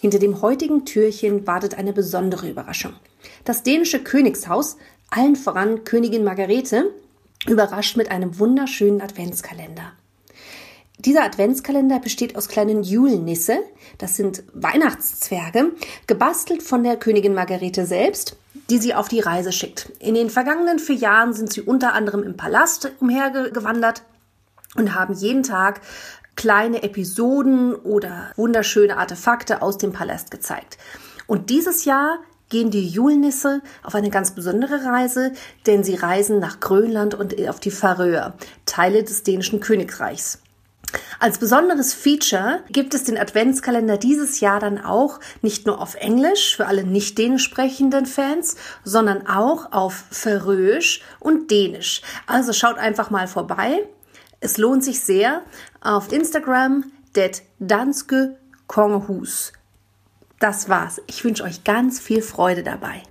Hinter dem heutigen Türchen wartet eine besondere Überraschung. Das dänische Königshaus, allen voran Königin Margarete, überrascht mit einem wunderschönen Adventskalender. Dieser Adventskalender besteht aus kleinen Julnisse, das sind Weihnachtszwerge, gebastelt von der Königin Margarete selbst, die sie auf die Reise schickt. In den vergangenen vier Jahren sind sie unter anderem im Palast umhergewandert und haben jeden Tag kleine Episoden oder wunderschöne Artefakte aus dem Palast gezeigt. Und dieses Jahr gehen die Julnisse auf eine ganz besondere Reise, denn sie reisen nach Grönland und auf die Färöer, Teile des dänischen Königreichs. Als besonderes Feature gibt es den Adventskalender dieses Jahr dann auch nicht nur auf Englisch für alle nicht dänisch sprechenden Fans, sondern auch auf Färöisch und Dänisch. Also schaut einfach mal vorbei. Es lohnt sich sehr. Auf Instagram det danske kongehus. Das war's. Ich wünsche euch ganz viel Freude dabei.